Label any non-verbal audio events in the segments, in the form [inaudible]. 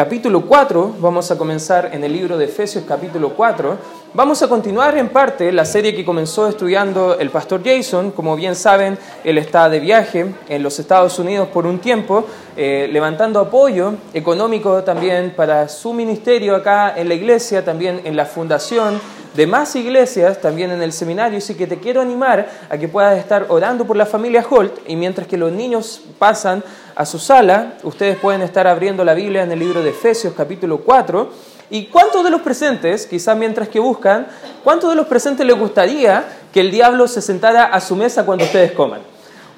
capítulo 4, vamos a comenzar en el libro de Efesios capítulo 4. Vamos a continuar en parte la serie que comenzó estudiando el pastor Jason. Como bien saben, él está de viaje en los Estados Unidos por un tiempo, eh, levantando apoyo económico también para su ministerio acá en la iglesia, también en la fundación de más iglesias, también en el seminario, así que te quiero animar a que puedas estar orando por la familia Holt y mientras que los niños pasan a su sala, ustedes pueden estar abriendo la Biblia en el libro de Efesios capítulo 4. ¿Y cuántos de los presentes, quizás mientras que buscan, cuántos de los presentes les gustaría que el diablo se sentara a su mesa cuando ustedes coman?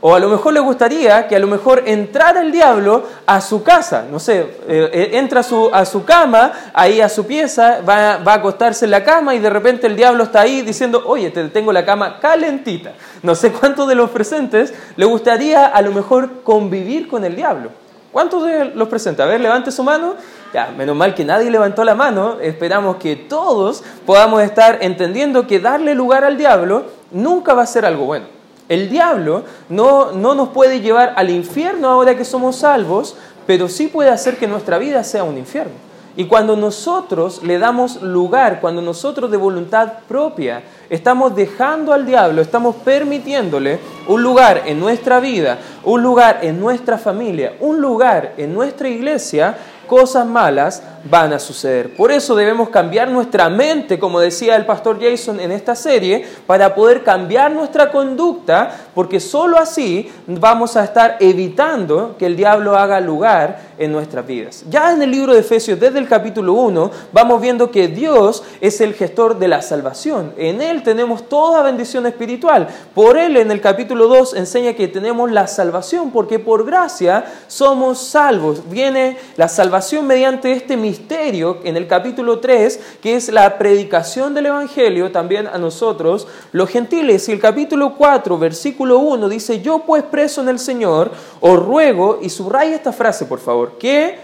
O a lo mejor le gustaría que a lo mejor entrara el diablo a su casa, no sé, eh, eh, entra a su, a su, cama, ahí a su pieza, va, va, a acostarse en la cama y de repente el diablo está ahí diciendo, oye, te tengo la cama calentita. No sé cuántos de los presentes le gustaría a lo mejor convivir con el diablo. ¿Cuántos de los presentes? A ver, levante su mano. Ya, menos mal que nadie levantó la mano. Esperamos que todos podamos estar entendiendo que darle lugar al diablo nunca va a ser algo bueno. El diablo no, no nos puede llevar al infierno ahora que somos salvos, pero sí puede hacer que nuestra vida sea un infierno. Y cuando nosotros le damos lugar, cuando nosotros de voluntad propia estamos dejando al diablo, estamos permitiéndole un lugar en nuestra vida, un lugar en nuestra familia, un lugar en nuestra iglesia, cosas malas van a suceder. Por eso debemos cambiar nuestra mente, como decía el pastor Jason en esta serie, para poder cambiar nuestra conducta, porque sólo así vamos a estar evitando que el diablo haga lugar en nuestras vidas. Ya en el libro de Efesios, desde el capítulo 1, vamos viendo que Dios es el gestor de la salvación. En Él tenemos toda bendición espiritual. Por Él en el capítulo 2 enseña que tenemos la salvación, porque por gracia somos salvos. Viene la salvación mediante este misterio en el capítulo 3, que es la predicación del Evangelio también a nosotros, los gentiles. Y el capítulo 4, versículo 1 dice, yo pues preso en el Señor, os ruego, y subraya esta frase por favor, que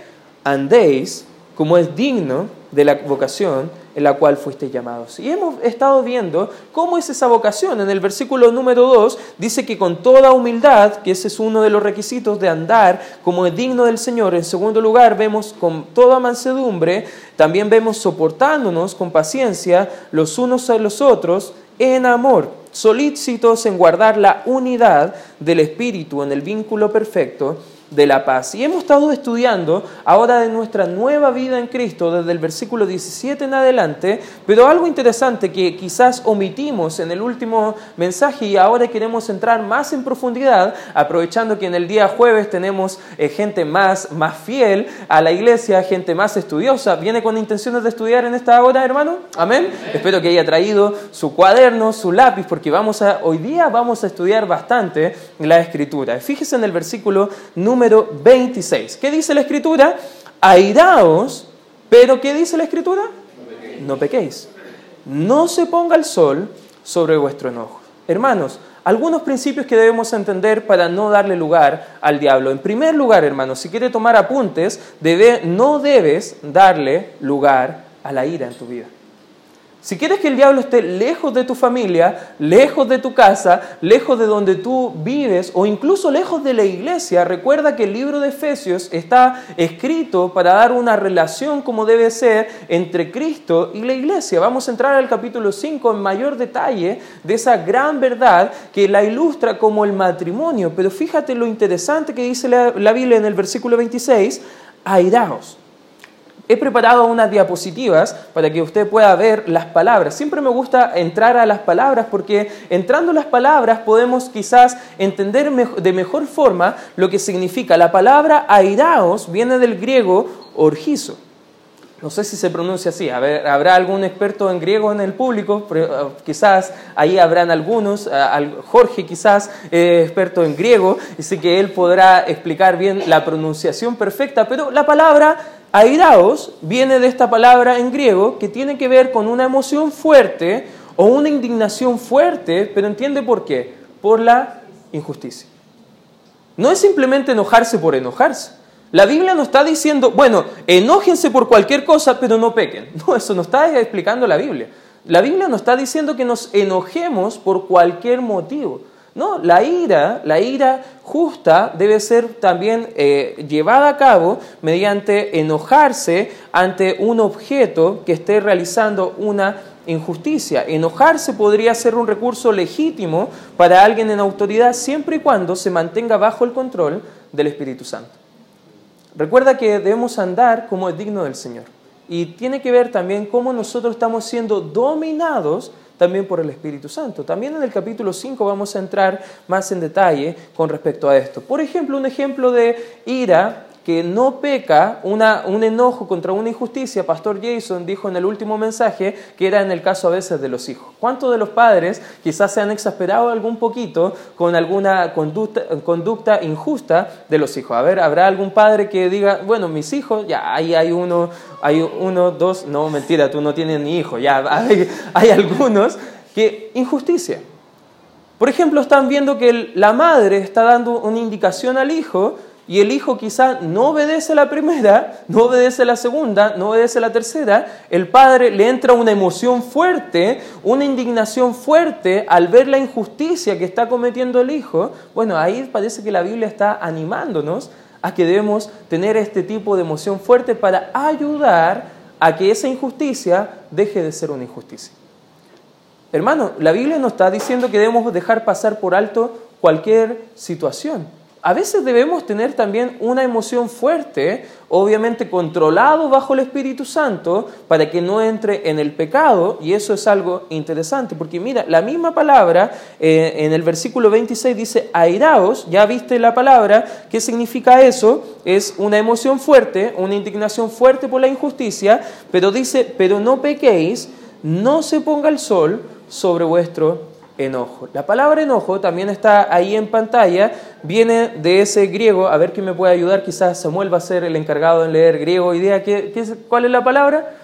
andéis como es digno de la vocación en la cual fuiste llamados. Y hemos estado viendo cómo es esa vocación. En el versículo número 2 dice que con toda humildad, que ese es uno de los requisitos de andar como es digno del Señor. En segundo lugar, vemos con toda mansedumbre, también vemos soportándonos con paciencia los unos a los otros en amor, solícitos en guardar la unidad del Espíritu en el vínculo perfecto de la paz. Y hemos estado estudiando ahora de nuestra nueva vida en Cristo desde el versículo 17 en adelante, pero algo interesante que quizás omitimos en el último mensaje y ahora queremos entrar más en profundidad, aprovechando que en el día jueves tenemos eh, gente más, más fiel a la iglesia, gente más estudiosa. ¿Viene con intenciones de estudiar en esta hora, hermano? Amén. Espero que haya traído su cuaderno, su lápiz, porque vamos a, hoy día vamos a estudiar bastante la escritura. Fíjese en el versículo número número 26. ¿Qué dice la escritura? Airaos, pero ¿qué dice la escritura? No pequéis. No se ponga el sol sobre vuestro enojo. Hermanos, algunos principios que debemos entender para no darle lugar al diablo. En primer lugar, hermanos, si quieres tomar apuntes, debe, no debes darle lugar a la ira en tu vida. Si quieres que el diablo esté lejos de tu familia, lejos de tu casa, lejos de donde tú vives o incluso lejos de la iglesia, recuerda que el libro de Efesios está escrito para dar una relación como debe ser entre Cristo y la iglesia. Vamos a entrar al capítulo 5 en mayor detalle de esa gran verdad que la ilustra como el matrimonio. Pero fíjate lo interesante que dice la, Biblia en el versículo 26, airaos. He preparado unas diapositivas para que usted pueda ver las palabras. Siempre me gusta entrar a las palabras porque entrando a las palabras podemos quizás entender de mejor forma lo que significa. La palabra airaos viene del griego orgizo. No sé si se pronuncia así. ¿Habrá algún experto en griego en el público? Eh, quizás ahí habrán algunos. Eh, Jorge quizás es experto en griego, así que él podrá explicar bien la pronunciación perfecta. Pero la palabra Airaos viene de esta palabra en griego que tiene que ver con una emoción fuerte o una indignación fuerte, pero entiende por qué, por la injusticia. No es simplemente enojarse por enojarse. La Biblia no está diciendo, bueno, enójense por cualquier cosa, pero no pequen. [laughs] No, eso no está explicando la Biblia. La Biblia no está diciendo que nos enojemos por cualquier motivo. No, la ira, la ira justa debe ser también eh, llevada a cabo mediante enojarse ante un objeto que esté realizando una injusticia. Enojarse podría ser un recurso legítimo para alguien en autoridad siempre y cuando se mantenga bajo el control del Espíritu Santo. Recuerda que debemos andar como es digno del Señor. Y tiene que ver también cómo nosotros estamos siendo dominados también por el Espíritu Santo. También en el capítulo 5 vamos a entrar más en detalle con respecto a esto. Por ejemplo, un ejemplo de ira que no peca un enojo contra una injusticia, Pastor Jason dijo en el último mensaje que era en el caso a veces de los hijos. ¿Cuántos de los padres quizás se han exasperado algún poquito con alguna conducta, conducta injusta de los hijos? A ver, ¿habrá algún padre que diga, bueno, mis hijos, ya ahí hay uno, hay uno, dos, no, mentira, tú no tienes ni hijo, ya [laughs] hay, hay algunos que injusticia. Por ejemplo, están viendo que la madre está dando una indicación al hijo y el hijo quizá no obedece la primera, no obedece la segunda, no obedece la tercera, el padre le entra una emoción fuerte, una indignación fuerte al ver la injusticia que está cometiendo el hijo. Bueno, ahí parece que la Biblia está animándonos a que debemos tener este tipo de emoción fuerte para ayudar a que esa injusticia deje de ser una injusticia. Hermano, la Biblia nos está diciendo que debemos dejar pasar por alto cualquier situación a veces debemos tener también una emoción fuerte, obviamente controlado bajo el Espíritu Santo, para que no entre en el pecado, y eso es algo interesante, porque mira, la misma palabra eh, en el versículo 26 dice, airaos, ya viste la palabra, ¿qué significa eso? Es una emoción fuerte, una indignación fuerte por la injusticia, pero dice, pero no pequéis, no se ponga el sol sobre vuestro enojo. La palabra enojo también está ahí en pantalla, viene de ese griego, a ver quién me puede ayudar, quizás Samuel va a ser el encargado en leer griego hoy día. ¿Qué, cuál es la palabra?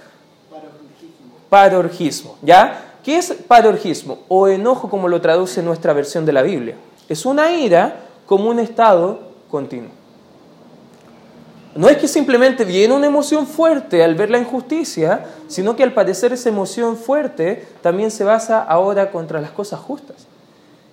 Parorgismo. Parorgismo, ¿ya? ¿Qué es parorgismo? O enojo como lo traduce nuestra versión de la Biblia. Es una ira como un estado continuo. No es que simplemente viene una emoción fuerte al ver la injusticia, sino que al padecer esa emoción fuerte también se basa ahora contra las cosas justas.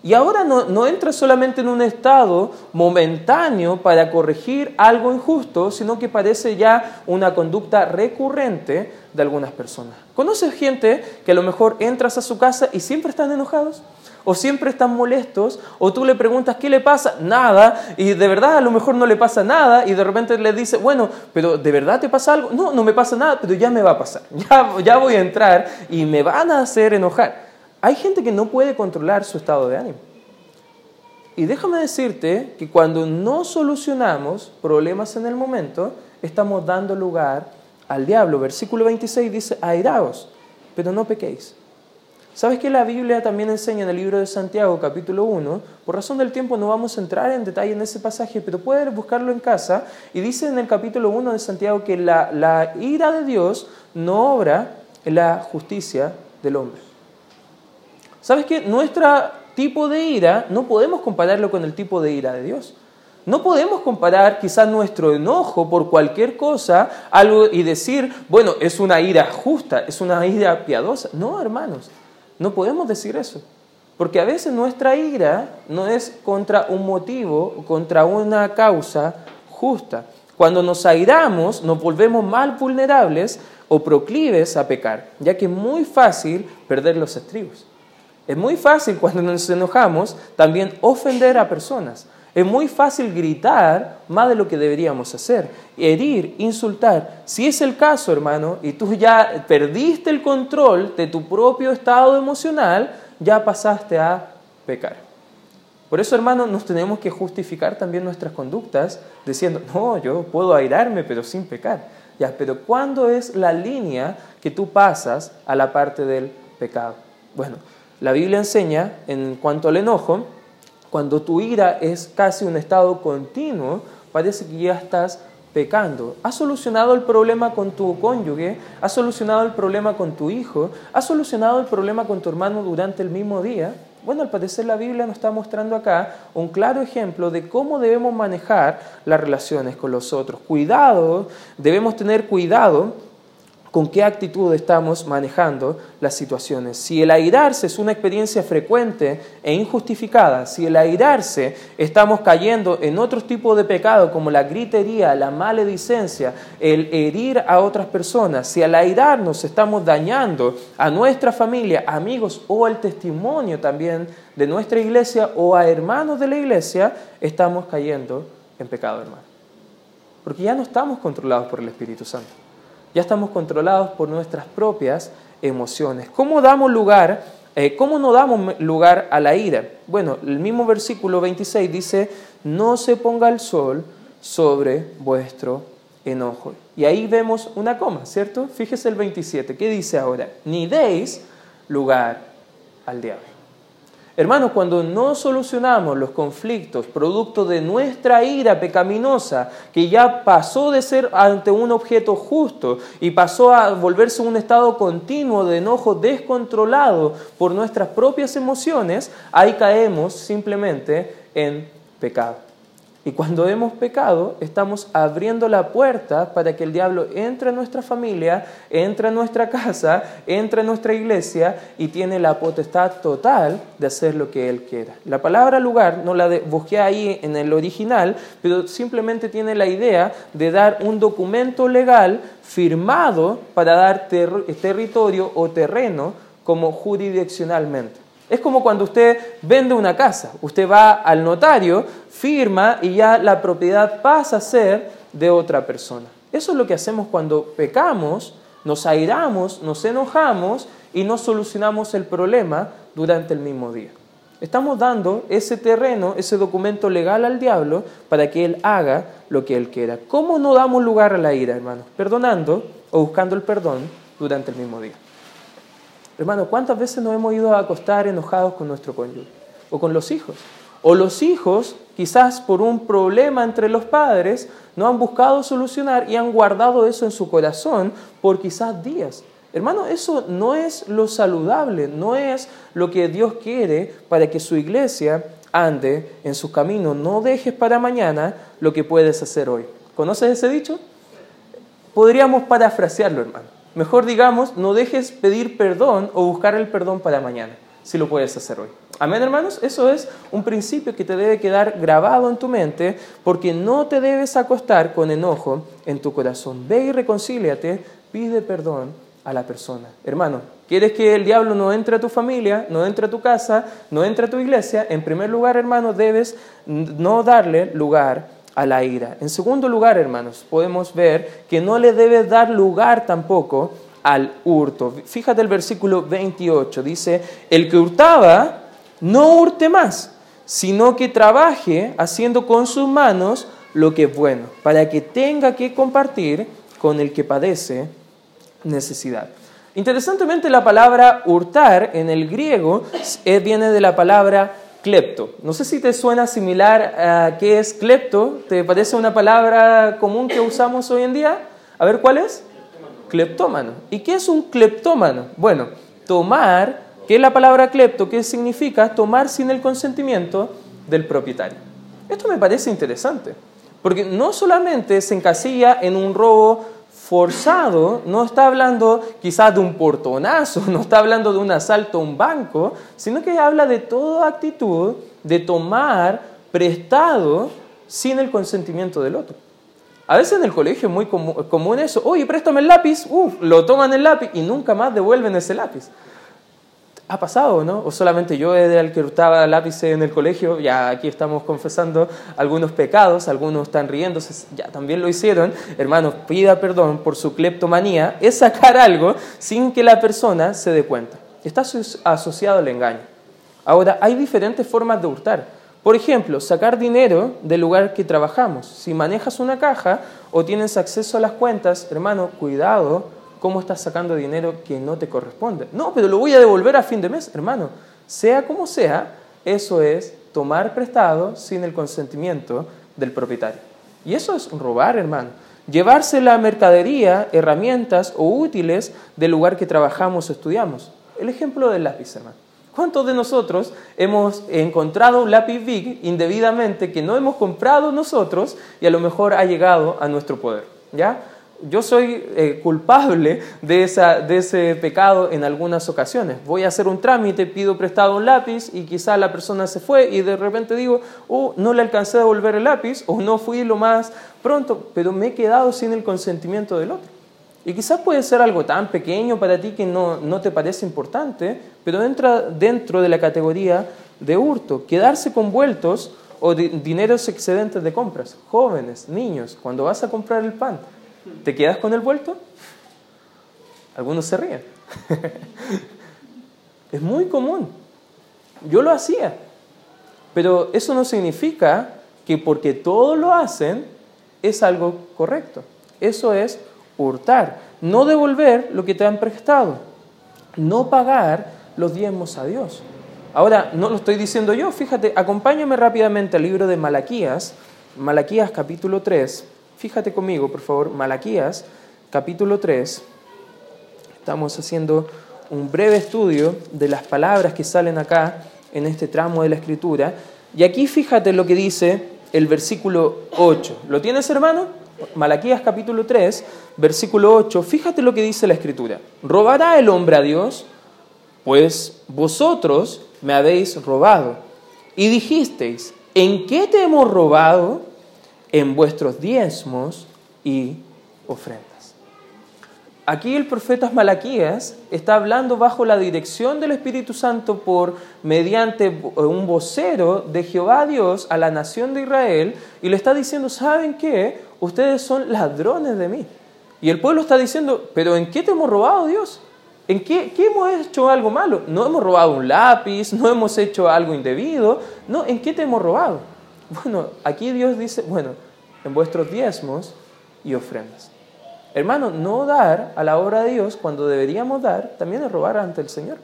Y ahora no, no, entra solamente en un estado momentáneo para corregir algo injusto, sino que parece ya una conducta recurrente de algunas personas. ¿Conoces gente que a lo mejor entras a su casa y siempre están enojados? O siempre están molestos, o tú le preguntas qué le pasa, nada, y de verdad a lo mejor no le pasa nada, y de repente le dice, bueno, pero ¿de verdad te pasa algo? No, no me pasa nada, pero ya me va a pasar, [laughs] ya, ya voy a entrar y me van a hacer enojar. Hay gente que no puede controlar su estado de ánimo. Y déjame decirte que cuando no solucionamos problemas en el momento, estamos dando lugar al diablo. Versículo 26 dice, airaos, pero no pequéis. ¿Sabes que la Biblia también enseña en el libro de Santiago, capítulo 1? Por razón del tiempo no vamos a entrar en detalle en ese pasaje, pero puedes buscarlo en casa. Y dice en el capítulo 1 de Santiago que la, ira de Dios no obra en la justicia del hombre. ¿Sabes que nuestro tipo de ira no podemos compararlo con el tipo de ira de Dios? No podemos comparar quizás nuestro enojo por cualquier cosa algo y decir, bueno, es una ira justa, es una ira piadosa. No, hermanos. No podemos decir eso. Porque a veces nuestra ira no es contra un motivo, contra una causa justa. Cuando nos airamos, nos volvemos mal vulnerables o proclives a pecar, ya que es muy fácil perder los estribos. Es muy fácil cuando nos enojamos también ofender a personas. Es muy fácil gritar más de lo que deberíamos hacer, herir, insultar. Si es el caso, hermano, y tú ya perdiste el control de tu propio estado emocional, ya pasaste a pecar. Por eso, hermano, nos tenemos que justificar también nuestras conductas diciendo, no, yo puedo airarme, pero sin pecar. Ya, pero ¿cuándo es la línea que tú pasas a la parte del pecado? Bueno, la Biblia enseña en cuanto al enojo, cuando tu ira es casi un estado continuo, parece que ya estás pecando. ¿Has solucionado el problema con tu cónyuge? ¿Has solucionado el problema con tu hijo? ¿Has solucionado el problema con tu hermano durante el mismo día? Bueno, al parecer la Biblia nos está mostrando acá un claro ejemplo de cómo debemos manejar las relaciones con los otros. Cuidado, debemos tener cuidado con qué actitud estamos manejando las situaciones. Si el airarse es una experiencia frecuente e injustificada, si el airarse estamos cayendo en otros tipos de pecado como la gritería, la maledicencia, el herir a otras personas, si al airarnos estamos dañando a nuestra familia, amigos o al testimonio también de nuestra iglesia o a hermanos de la iglesia, estamos cayendo en pecado, hermano. Porque ya no estamos controlados por el Espíritu Santo. Ya estamos controlados por nuestras propias emociones. ¿Cómo damos lugar, eh, cómo no damos lugar a la ira? Bueno, el mismo versículo 26 dice, no se ponga el sol sobre vuestro enojo. Y ahí vemos una coma, ¿cierto? Fíjese el 27, ¿qué dice ahora? Ni deis lugar al diablo. Hermanos, cuando no solucionamos los conflictos producto de nuestra ira pecaminosa, que ya pasó de ser ante un objeto justo y pasó a volverse un estado continuo de enojo descontrolado por nuestras propias emociones, ahí caemos simplemente en pecado. Y cuando hemos pecado, estamos abriendo la puerta para que el diablo entre nuestra familia, entre a nuestra casa, entre a nuestra iglesia y tiene la potestad total de hacer lo que él quiera. La palabra lugar no la busqué ahí en el original, pero simplemente tiene la idea de dar un documento legal firmado para dar territorio o terreno como jurisdiccionalmente. Es como cuando usted vende una casa, usted va al notario, firma y ya la propiedad pasa a ser de otra persona. Eso es lo que hacemos cuando pecamos, nos airamos, nos enojamos y no solucionamos el problema durante el mismo día. Estamos dando ese terreno, ese documento legal al diablo para que él haga lo que él quiera. ¿Cómo no damos lugar a la ira, hermanos? Perdonando o buscando el perdón durante el mismo día. Hermano, ¿cuántas veces nos hemos ido a acostar enojados con nuestro cónyuge? O con los hijos. O los hijos, quizás por un problema entre los padres, no han buscado solucionar y han guardado eso en su corazón por quizás días. Hermano, eso no es lo saludable, no es lo que Dios quiere para que su iglesia ande en su camino. No dejes para mañana lo que puedes hacer hoy. ¿Conoces ese dicho? Podríamos parafrasearlo, hermano. Mejor digamos, no dejes pedir perdón o buscar el perdón para mañana, si lo puedes hacer hoy. Amén, hermanos. Eso es un principio que te debe quedar grabado en tu mente, porque no te debes acostar con enojo en tu corazón. Ve y reconcíliate, pide perdón a la persona. Hermano, ¿quieres que el diablo no entre a tu familia, no entre a tu casa, no entre a tu iglesia? En primer lugar, hermano, debes no darle lugar a la ira. En segundo lugar, hermanos, podemos ver que no le debe dar lugar tampoco al hurto. Fíjate el versículo 28, dice, el que hurtaba, no hurte más, sino que trabaje haciendo con sus manos lo que es bueno, para que tenga que compartir con el que padece necesidad. Interesantemente, la palabra hurtar en el griego viene de la palabra Clepto. No sé si te suena similar a qué es clepto. ¿Te parece una palabra común que usamos hoy en día? A ver, ¿cuál es? Cleptómano. ¿Y qué es un cleptómano? Bueno, tomar, ¿qué es la palabra clepto? ¿Qué significa? Tomar sin el consentimiento del propietario. Esto me parece interesante, porque no solamente se encasilla en un robo forzado no está hablando quizás de un portonazo, [laughs] no está hablando de un asalto a un banco, sino que habla de toda actitud de tomar prestado sin el consentimiento del otro. A veces en el colegio es muy común eso, oye, préstame el lápiz, Uf, lo toman el lápiz y nunca más devuelven ese lápiz ha pasado, ¿no? O solamente yo era el que hurtaba lápices en el colegio, ya aquí estamos confesando algunos pecados, algunos están riéndose, ya también lo hicieron. Hermanos, pida perdón por su cleptomanía, es sacar algo sin que la persona se dé cuenta. Está asociado al engaño. Ahora, hay diferentes formas de hurtar. Por ejemplo, sacar dinero del lugar que trabajamos. Si manejas una caja o tienes acceso a las cuentas, hermano, cuidado cómo estás sacando dinero que no te corresponde. No, pero lo voy a devolver a fin de mes, hermano. Sea como sea, eso es tomar prestado sin el consentimiento del propietario. Y eso es robar, hermano. Llevarse la mercadería, herramientas o útiles del lugar que trabajamos o estudiamos. El ejemplo del lápiz, hermano. ¿Cuántos de nosotros hemos encontrado un lápiz big indebidamente que no hemos comprado nosotros y a lo mejor ha llegado a nuestro poder? ¿Ya? Yo soy eh, culpable de, esa, de ese pecado en algunas ocasiones. Voy a hacer un trámite, pido prestado un lápiz y quizá la persona se fue y de repente digo, oh, no le alcancé a devolver el lápiz o no fui lo más pronto, pero me he quedado sin el consentimiento del otro. Y quizás puede ser algo tan pequeño para ti que no, no te parece importante, pero entra dentro de la categoría de hurto, quedarse con vueltos o dineros excedentes de compras. Jóvenes, niños, cuando vas a comprar el pan, ¿te quedas con el vuelto? Algunos se ríen. [laughs] es muy común. Yo lo hacía. Pero eso no significa que porque todos lo hacen es algo correcto. Eso es hurtar, no devolver lo que te han prestado, no pagar los diezmos a Dios. Ahora, no lo estoy diciendo yo, fíjate, acompáñame rápidamente al libro de Malaquías, Malaquías capítulo 3, fíjate conmigo, por favor, Malaquías capítulo 3, estamos haciendo un breve estudio de las palabras que salen acá en este tramo de la escritura, y aquí fíjate lo que dice el versículo 8. ¿Lo tienes, hermano? Malaquías capítulo 3, versículo 8, fíjate lo que dice la escritura. ¿Robará el hombre a Dios? Pues vosotros me habéis robado. Y dijisteis, ¿en qué te hemos robado? En vuestros diezmos y ofrendas. Aquí el profeta Malaquías está hablando bajo la dirección del Espíritu Santo por mediante un vocero de Jehová Dios a la nación de Israel y le está diciendo, ¿saben qué? Ustedes son ladrones de mí. Y el pueblo está diciendo, ¿pero en qué te hemos robado Dios? ¿En qué, hemos hecho algo malo? No hemos robado un lápiz, no hemos hecho algo indebido, no, ¿en qué te hemos robado? Bueno, aquí Dios dice, bueno, en vuestros diezmos y ofrendas. Hermano, no dar a la obra de Dios cuando deberíamos dar, también es robar ante el Señor.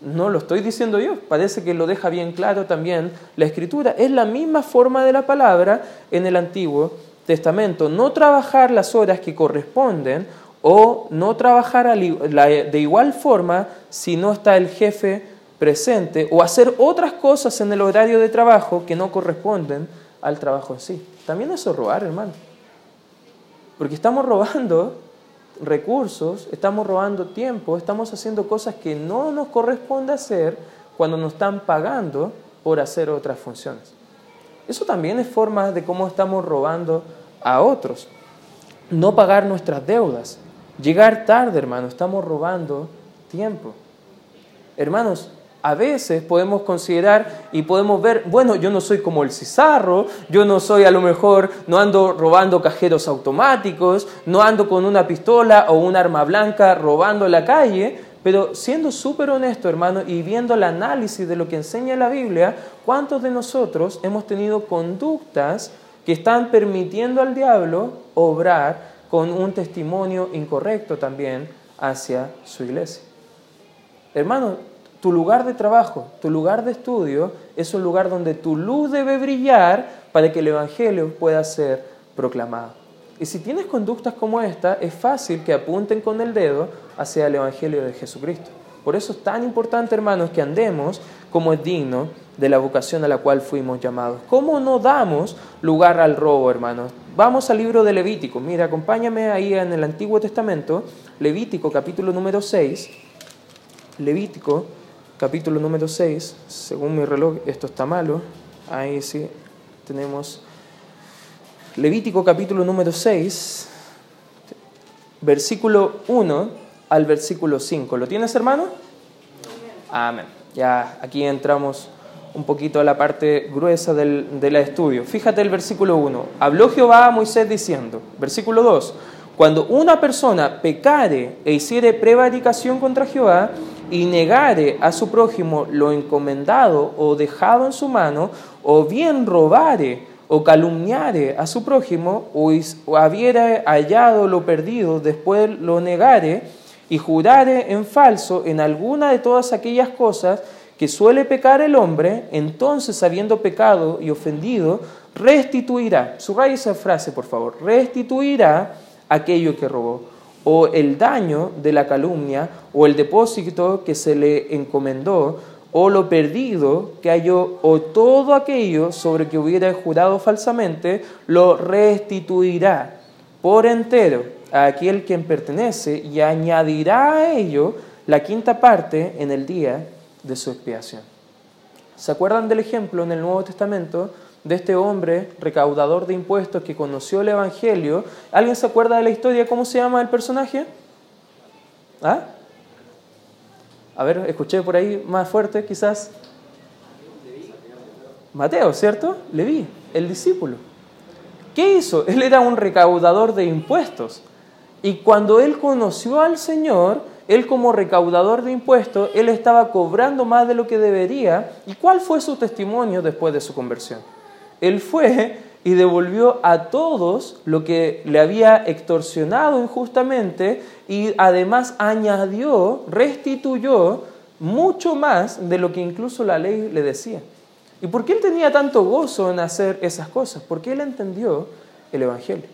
No lo estoy diciendo yo, parece que lo deja bien claro también la Escritura. Es la misma forma de la palabra en el Antiguo Testamento. No trabajar las horas que corresponden o no trabajar de igual forma si no está el jefe presente o hacer otras cosas en el horario de trabajo que no corresponden al trabajo en sí. También eso es robar, hermano. Porque estamos robando recursos, estamos robando tiempo, estamos haciendo cosas que no nos corresponde hacer cuando nos están pagando por hacer otras funciones. Eso también es forma de cómo estamos robando a otros. No pagar nuestras deudas. Llegar tarde, hermano, estamos robando tiempo. Hermanos, a veces podemos considerar y podemos ver, bueno, yo no soy como el cizarro, yo no soy a lo mejor, no ando robando cajeros automáticos, no ando con una pistola o un arma blanca robando la calle, pero siendo súper honesto, hermano, y viendo el análisis de lo que enseña la Biblia, ¿cuántos de nosotros hemos tenido conductas que están permitiendo al diablo obrar con un testimonio incorrecto también hacia su iglesia? Hermano, tu lugar de trabajo, tu lugar de estudio es un lugar donde tu luz debe brillar para que el Evangelio pueda ser proclamado. Y si tienes conductas como esta, es fácil que apunten con el dedo hacia el Evangelio de Jesucristo. Por eso es tan importante, hermanos, que andemos como es digno de la vocación a la cual fuimos llamados. ¿Cómo no damos lugar al robo, hermanos? Vamos al libro de Levítico. Mira, acompáñame ahí en el Antiguo Testamento, Levítico capítulo número 6. Levítico capítulo número 6, según mi reloj, esto está malo, ahí sí tenemos Levítico capítulo número 6, versículo 1 al versículo 5. ¿Lo tienes, hermano? Amén. Ya aquí entramos un poquito a la parte gruesa del, del estudio. Fíjate el versículo 1. Habló Jehová a Moisés diciendo, versículo 2, cuando una persona pecare e hiciere prevaricación contra Jehová, y negare a su prójimo lo encomendado o dejado en su mano, o bien robare o calumniare a su prójimo, o, habiera hallado lo perdido, después lo negare, y jurare en falso en alguna de todas aquellas cosas que suele pecar el hombre, entonces habiendo pecado y ofendido, restituirá, subraya esa frase por favor, restituirá aquello que robó o el daño de la calumnia, o el depósito que se le encomendó, o lo perdido que halló, o todo aquello sobre que hubiera jurado falsamente, lo restituirá. por entero a aquel quien pertenece y añadirá a ello la quinta parte en el día de su expiación. ¿Se acuerdan del ejemplo en el Nuevo Testamento de este hombre recaudador de impuestos que conoció el Evangelio? ¿Alguien se acuerda de la historia? ¿Cómo se llama el personaje? ¿Ah? A ver, escuché por ahí más fuerte quizás. Mateo, ¿cierto? Leví, el discípulo. ¿Qué hizo? Él era un recaudador de impuestos. Y cuando él conoció al Señor, él como recaudador de impuestos, él estaba cobrando más de lo que debería. ¿Y cuál fue su testimonio después de su conversión? Él fue y devolvió a todos lo que le había extorsionado injustamente y además añadió, restituyó mucho más de lo que incluso la ley le decía. ¿Y por qué él tenía tanto gozo en hacer esas cosas? Porque él entendió el Evangelio.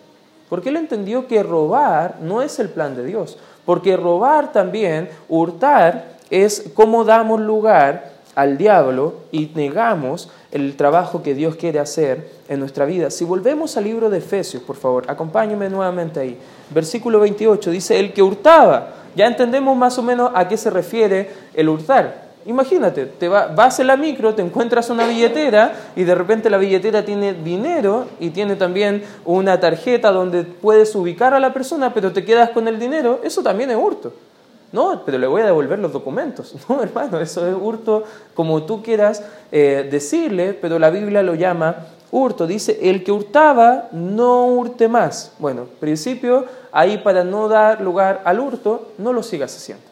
Porque él entendió que robar no es el plan de Dios. Porque robar también, hurtar, es como damos lugar al diablo y negamos el trabajo que Dios quiere hacer en nuestra vida. Si volvemos al libro de Efesios, por favor, acompáñenme nuevamente ahí. Versículo 28 dice, el que hurtaba, ya entendemos más o menos a qué se refiere el hurtar. Imagínate, te vas en la micro, te encuentras una billetera y de repente la billetera tiene dinero y tiene también una tarjeta donde puedes ubicar a la persona, pero te quedas con el dinero, eso también es hurto. No, pero le voy a devolver los documentos. [laughs] No, hermano, eso es hurto como tú quieras eh, decirle, pero la Biblia lo llama hurto. Dice, el que hurtaba, no hurte más. Bueno, principio, ahí para no dar lugar al hurto, no lo sigas haciendo.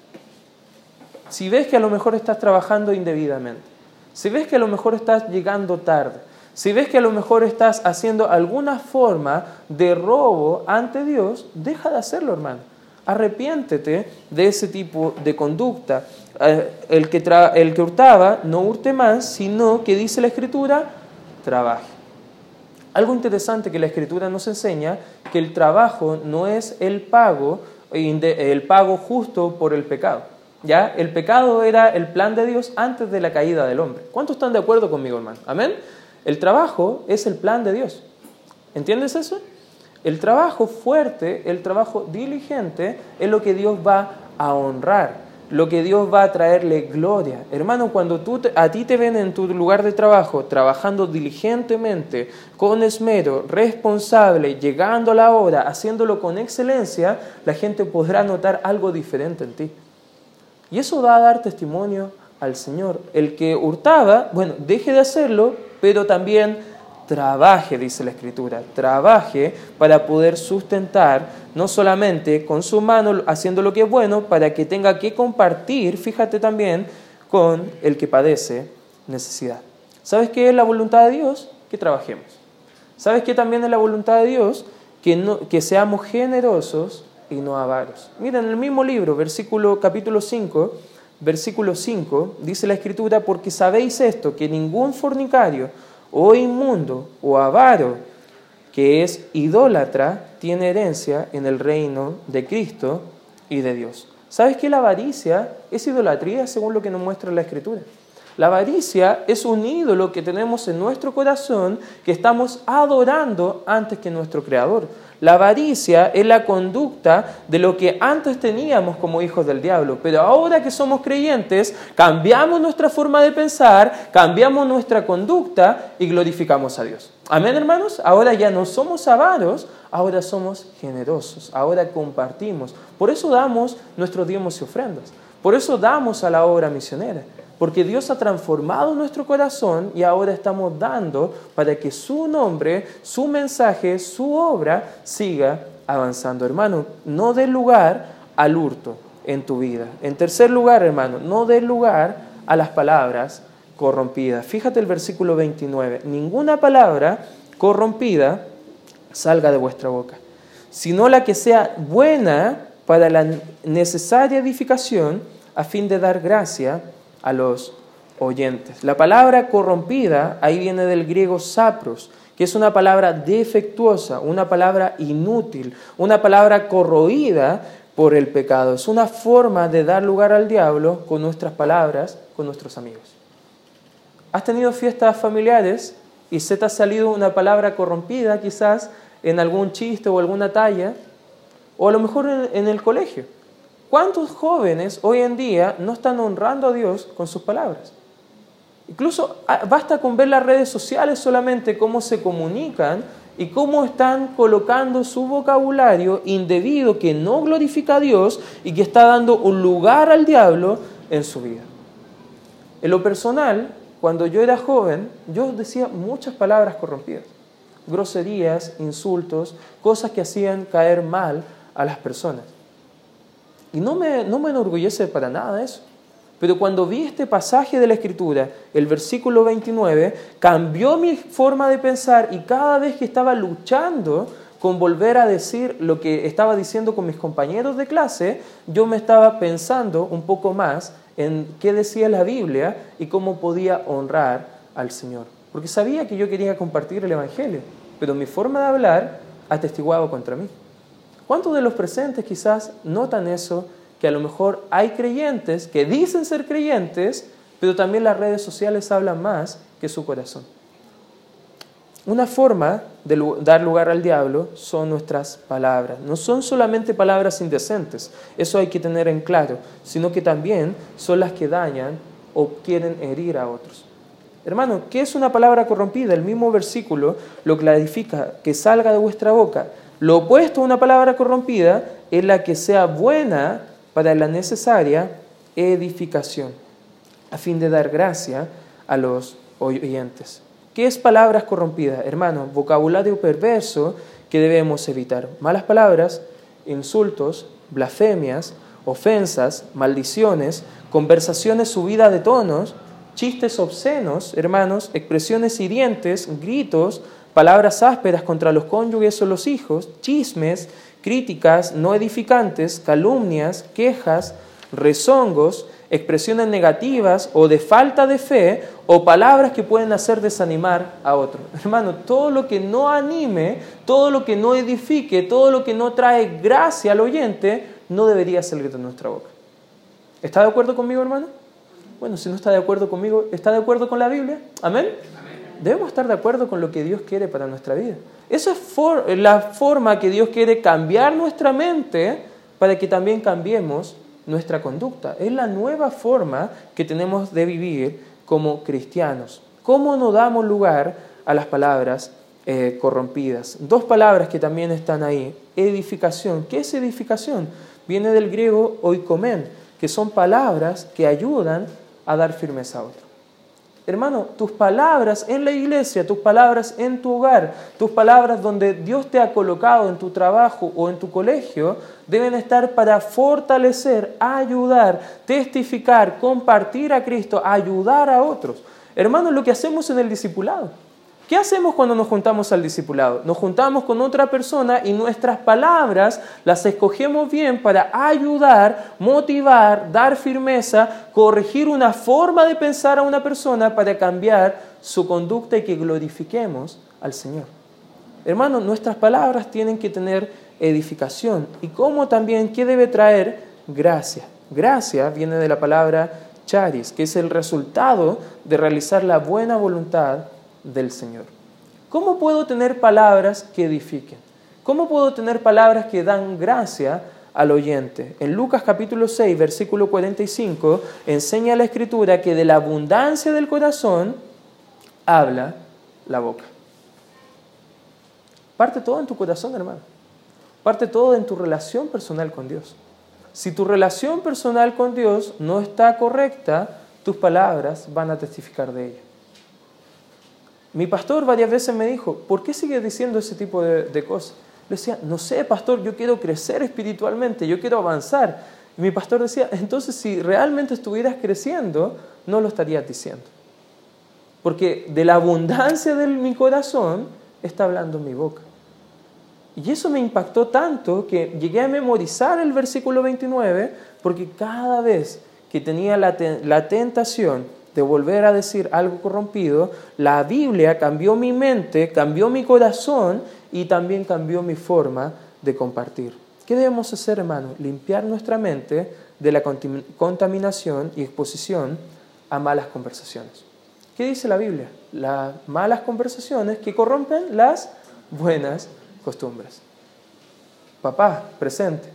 Si ves que a lo mejor estás trabajando indebidamente, si ves que a lo mejor estás llegando tarde, si ves que a lo mejor estás haciendo alguna forma de robo ante Dios, deja de hacerlo, hermano arrepiéntete de ese tipo de conducta. Eh, el que, el que hurtaba no hurte más, sino que dice la Escritura, trabaje. Algo interesante que la Escritura nos enseña, que el trabajo no es el pago, el pago justo por el pecado. ¿Ya? El pecado era el plan de Dios antes de la caída del hombre. ¿Cuántos están de acuerdo conmigo, hermano? Amén. El trabajo es el plan de Dios. ¿Entiendes eso? El trabajo fuerte, el trabajo diligente es lo que Dios va a honrar, lo que Dios va a traerle gloria. Hermano, cuando tú, a ti te ven en tu lugar de trabajo trabajando diligentemente, con esmero, responsable, llegando a la hora, haciéndolo con excelencia, la gente podrá notar algo diferente en ti. Y eso va a dar testimonio al Señor. El que hurtaba, bueno, deje de hacerlo, pero también trabaje, dice la Escritura, trabaje para poder sustentar, no solamente con su mano haciendo lo que es bueno, para que tenga que compartir, fíjate también, con el que padece necesidad. ¿Sabes qué es la voluntad de Dios? Que trabajemos. ¿Sabes qué también es la voluntad de Dios? Que, no, que seamos generosos y no avaros. Mira, en el mismo libro, versículo capítulo 5, versículo 5, dice la Escritura, porque sabéis esto, que ningún fornicario, o inmundo o avaro, que es idólatra, tiene herencia en el reino de Cristo y de Dios. ¿Sabes que la avaricia es idolatría según lo que nos muestra la Escritura? La avaricia es un ídolo que tenemos en nuestro corazón que estamos adorando antes que nuestro Creador. La avaricia es la conducta de lo que antes teníamos como hijos del diablo, pero ahora que somos creyentes, cambiamos nuestra forma de pensar, cambiamos nuestra conducta y glorificamos a Dios. Amén, hermanos. Ahora ya no somos avaros, ahora somos generosos, ahora compartimos. Por eso damos nuestros diezmos y ofrendas. Por eso damos a la obra misionera porque Dios ha transformado nuestro corazón y ahora estamos dando para que su nombre, su mensaje, su obra siga avanzando. Hermano, no dé lugar al hurto en tu vida. En tercer lugar, hermano, no dé lugar a las palabras corrompidas. Fíjate el versículo 29. Ninguna palabra corrompida salga de vuestra boca, sino la que sea buena para la necesaria edificación a fin de dar gracia a los oyentes. La palabra corrompida ahí viene del griego sapros, que es una palabra defectuosa, una palabra inútil, una palabra corroída por el pecado. Es una forma de dar lugar al diablo con nuestras palabras, con nuestros amigos. ¿Has tenido fiestas familiares y se te ha salido una palabra corrompida quizás en algún chiste o alguna talla, o a lo mejor en, el colegio. ¿Cuántos jóvenes hoy en día no están honrando a Dios con sus palabras? Incluso ah, basta con ver las redes sociales solamente cómo se comunican y cómo están colocando su vocabulario indebido que no glorifica a Dios y que está dando un lugar al diablo en su vida. En lo personal, cuando yo era joven, yo decía muchas palabras corrompidas, groserías, insultos, cosas que hacían caer mal a las personas. Y no me, no me enorgullece para nada eso. Pero cuando vi este pasaje de la Escritura, el versículo 29, cambió mi forma de pensar y cada vez que estaba luchando con volver a decir lo que estaba diciendo con mis compañeros de clase, yo me estaba pensando un poco más en qué decía la Biblia y cómo podía honrar al Señor. Porque sabía que yo quería compartir el Evangelio, pero mi forma de hablar atestiguaba contra mí. ¿Cuántos de los presentes quizás notan eso? Que a lo mejor hay creyentes que dicen ser creyentes, pero también las redes sociales hablan más que su corazón. Una forma de dar lugar al diablo son nuestras palabras. No son solamente palabras indecentes, eso hay que tener en claro, sino que también son las que dañan o quieren herir a otros. Hermano, ¿qué es una palabra corrompida? El mismo versículo lo clarifica, que salga de vuestra boca. Lo opuesto a una palabra corrompida es la que sea buena para la necesaria edificación, a fin de dar gracia a los oyentes. ¿Qué es palabras corrompidas? Hermano, vocabulario perverso que debemos evitar. Malas palabras, insultos, blasfemias, ofensas, maldiciones, conversaciones subidas de tonos, chistes obscenos, hermanos, expresiones hirientes, gritos, palabras ásperas contra los cónyuges o los hijos, chismes, críticas no edificantes, calumnias, quejas, rezongos, expresiones negativas o de falta de fe o palabras que pueden hacer desanimar a otro. [laughs] Hermano, todo lo que no anime, todo lo que no edifique, todo lo que no trae gracia al oyente, no debería salir de nuestra boca. ¿Está de acuerdo conmigo, hermano? Bueno, si no está de acuerdo conmigo, ¿está de acuerdo con la Biblia? Amén. Debemos estar de acuerdo con lo que Dios quiere para nuestra vida. Esa es la forma que Dios quiere cambiar nuestra mente para que también cambiemos nuestra conducta. Es la nueva forma que tenemos de vivir como cristianos. ¿Cómo no damos lugar a las palabras eh, corrompidas? Dos palabras que también están ahí. Edificación. ¿Qué es edificación? Viene del griego oikomen, que son palabras que ayudan a dar firmeza a otro. Hermano, tus palabras en la iglesia, tus palabras en tu hogar, tus palabras donde Dios te ha colocado en tu trabajo o en tu colegio, deben estar para fortalecer, ayudar, testificar, compartir a Cristo, ayudar a otros. Hermano, lo que hacemos en el discipulado. ¿Qué hacemos cuando nos juntamos al discipulado? Nos juntamos con otra persona y nuestras palabras las escogemos bien para ayudar, motivar, dar firmeza, corregir una forma de pensar a una persona para cambiar su conducta y que glorifiquemos al Señor. Hermanos, nuestras palabras tienen que tener edificación. ¿Y cómo también? ¿Qué debe traer? Gracia. Gracia viene de la palabra charis, que es el resultado de realizar la buena voluntad del Señor. ¿Cómo puedo tener palabras que edifiquen? ¿Cómo puedo tener palabras que dan gracia al oyente? En Lucas capítulo 6, versículo 45, enseña la escritura que de la abundancia del corazón habla la boca. Parte todo en tu corazón, hermano. Parte todo en tu relación personal con Dios. Si tu relación personal con Dios no está correcta, tus palabras van a testificar de ella. Mi pastor varias veces me dijo, ¿por qué sigues diciendo ese tipo de, cosas? Le decía, no sé, pastor, yo quiero crecer espiritualmente, yo quiero avanzar. Y mi pastor decía, entonces si realmente estuvieras creciendo, no lo estarías diciendo. Porque de la abundancia de mi corazón está hablando mi boca. Y eso me impactó tanto que llegué a memorizar el versículo 29 porque cada vez que tenía la, la tentación de volver a decir algo corrompido, la Biblia cambió mi mente, cambió mi corazón y también cambió mi forma de compartir. ¿Qué debemos hacer, hermano? Limpiar nuestra mente de la contaminación y exposición a malas conversaciones. ¿Qué dice la Biblia? Las malas conversaciones que corrompen las buenas costumbres. Papá, presente.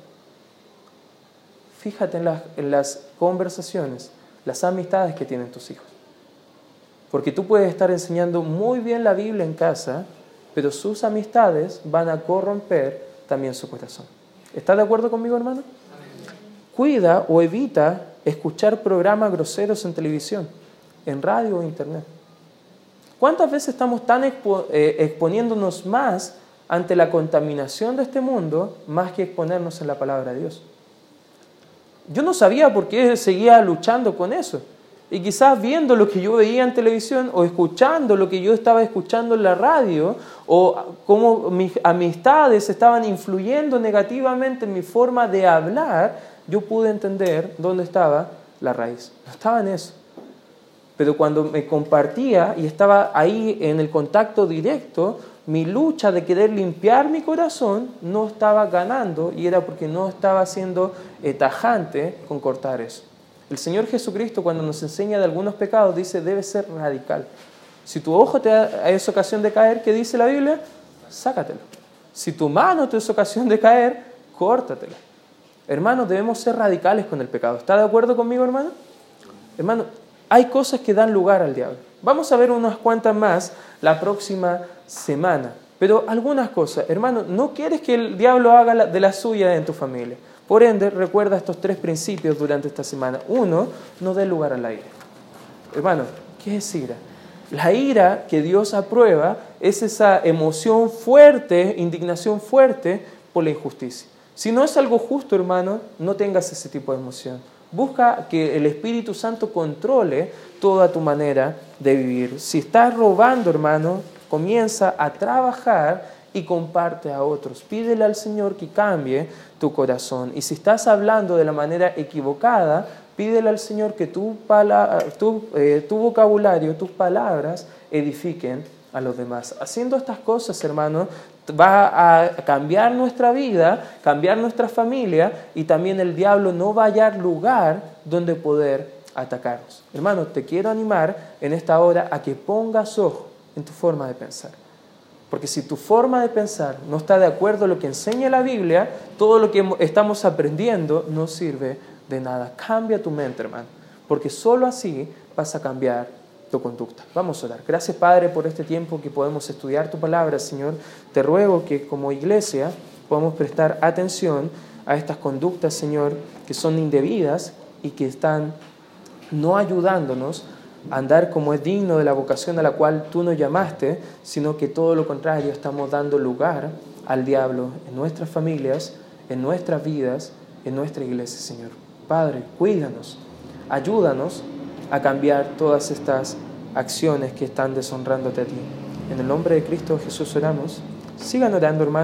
Fíjate en las, en las conversaciones, las amistades que tienen tus hijos. Porque tú puedes estar enseñando muy bien la Biblia en casa, pero sus amistades van a corromper también su corazón. ¿Estás de acuerdo conmigo, hermano? Cuida o evita escuchar programas groseros en televisión, en radio o internet. ¿Cuántas veces estamos tan eh, exponiéndonos más ante la contaminación de este mundo más que exponernos en la palabra de Dios? Yo no sabía por qué seguía luchando con eso. Y quizás viendo lo que yo veía en televisión o escuchando lo que yo estaba escuchando en la radio o cómo mis amistades estaban influyendo negativamente en mi forma de hablar, yo pude entender dónde estaba la raíz. No estaba en eso. Pero cuando me compartía y estaba ahí en el contacto directo, mi lucha de querer limpiar mi corazón no estaba ganando y era porque no estaba siendo tajante con cortar eso. El Señor Jesucristo cuando nos enseña de algunos pecados dice debe ser radical. Si tu ojo te es ocasión de caer, ¿qué dice la Biblia? Sácatelo. Si tu mano te es ocasión de caer, córtatela. Hermanos, debemos ser radicales con el pecado. ¿Está de acuerdo conmigo, hermano? Hermano, hay cosas que dan lugar al diablo. Vamos a ver unas cuantas más la próxima semana. Pero algunas cosas, hermano, no quieres que el diablo haga de la suya en tu familia. Por ende, recuerda estos tres principios durante esta semana. Uno, no dé lugar a la ira. Hermano, ¿qué es ira? La ira que Dios aprueba es esa emoción fuerte, indignación fuerte por la injusticia. Si no es algo justo, hermano, no tengas ese tipo de emoción. Busca que el Espíritu Santo controle toda tu manera de vivir. Si estás robando, hermano, comienza a trabajar y comparte a otros. Pídele al Señor que cambie tu corazón. Y si estás hablando de la manera equivocada, pídele al Señor que tu, eh, tu vocabulario, tus palabras edifiquen a los demás. Haciendo estas cosas, hermano, va a cambiar nuestra vida, cambiar nuestra familia y también el diablo no va a hallar lugar donde poder atacarnos. Hermano, te quiero animar en esta hora a que pongas ojo en tu forma de pensar. Porque si tu forma de pensar no está de acuerdo a lo que enseña la Biblia, todo lo que estamos aprendiendo no sirve de nada. Cambia tu mente, hermano, porque solo así vas a cambiar tu conducta. Vamos a orar. Gracias, Padre, por este tiempo que podemos estudiar tu palabra, Señor. Te ruego que como iglesia podamos prestar atención a estas conductas, Señor, que son indebidas y que están no ayudándonos andar como es digno de la vocación a la cual tú nos llamaste, sino que todo lo contrario, estamos dando lugar al diablo en nuestras familias, en nuestras vidas, en nuestra iglesia, Señor. Padre, cuídanos, ayúdanos a cambiar todas estas acciones que están deshonrándote a ti. En el nombre de Cristo Jesús oramos. Sigan orando, hermanos.